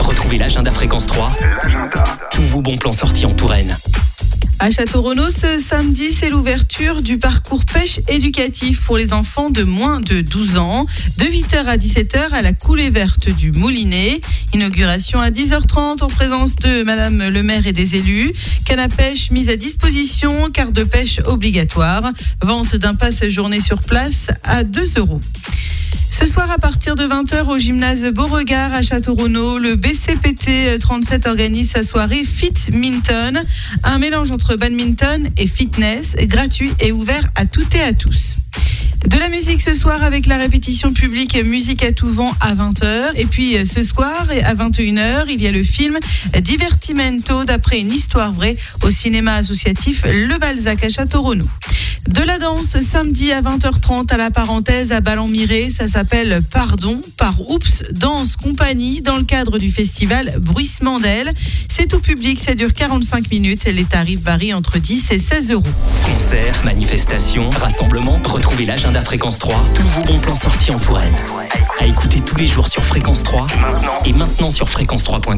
Retrouvez l'agenda Fréquence 3. Tous vos bons plans sortis en Touraine. À Château-Renaud, ce samedi, c'est l'ouverture du parcours pêche éducatif pour les enfants de moins de 12 ans, de 8h à 17h à la coulée verte du Moulinet. Inauguration à 10h30 en présence de Madame le maire et des élus. Canne à pêche mise à disposition, carte de pêche obligatoire. Vente d'un passe journée sur place à 2 euros. Ce soir, à partir de 20h, au gymnase Beauregard à Château-Renaud, le BCPT 37 organise sa soirée Fit Minton, un mélange entre badminton et fitness, gratuit et ouvert à toutes et à tous. De la musique ce soir avec la répétition publique Musique à tout vent à 20h. Et puis euh, ce soir à 21h, il y a le film Divertimento d'après une histoire vraie au cinéma associatif Le Balzac à Château-Renaud. De la danse samedi à 20h30 à la parenthèse à Ballon-Miré, ça s'appelle Pardon par Oups Danse Compagnie dans le cadre du festival Bruissement d'Aile. C'est tout public, ça dure 45 minutes, les tarifs varient entre 10 et 16 euros. Concerts, manifestations, rassemblements, retrouvez l'agenda Fréquence 3, tous vos bons plans sortis en Touraine. À écouter tous les jours sur Fréquence 3 et maintenant sur fréquence3.com.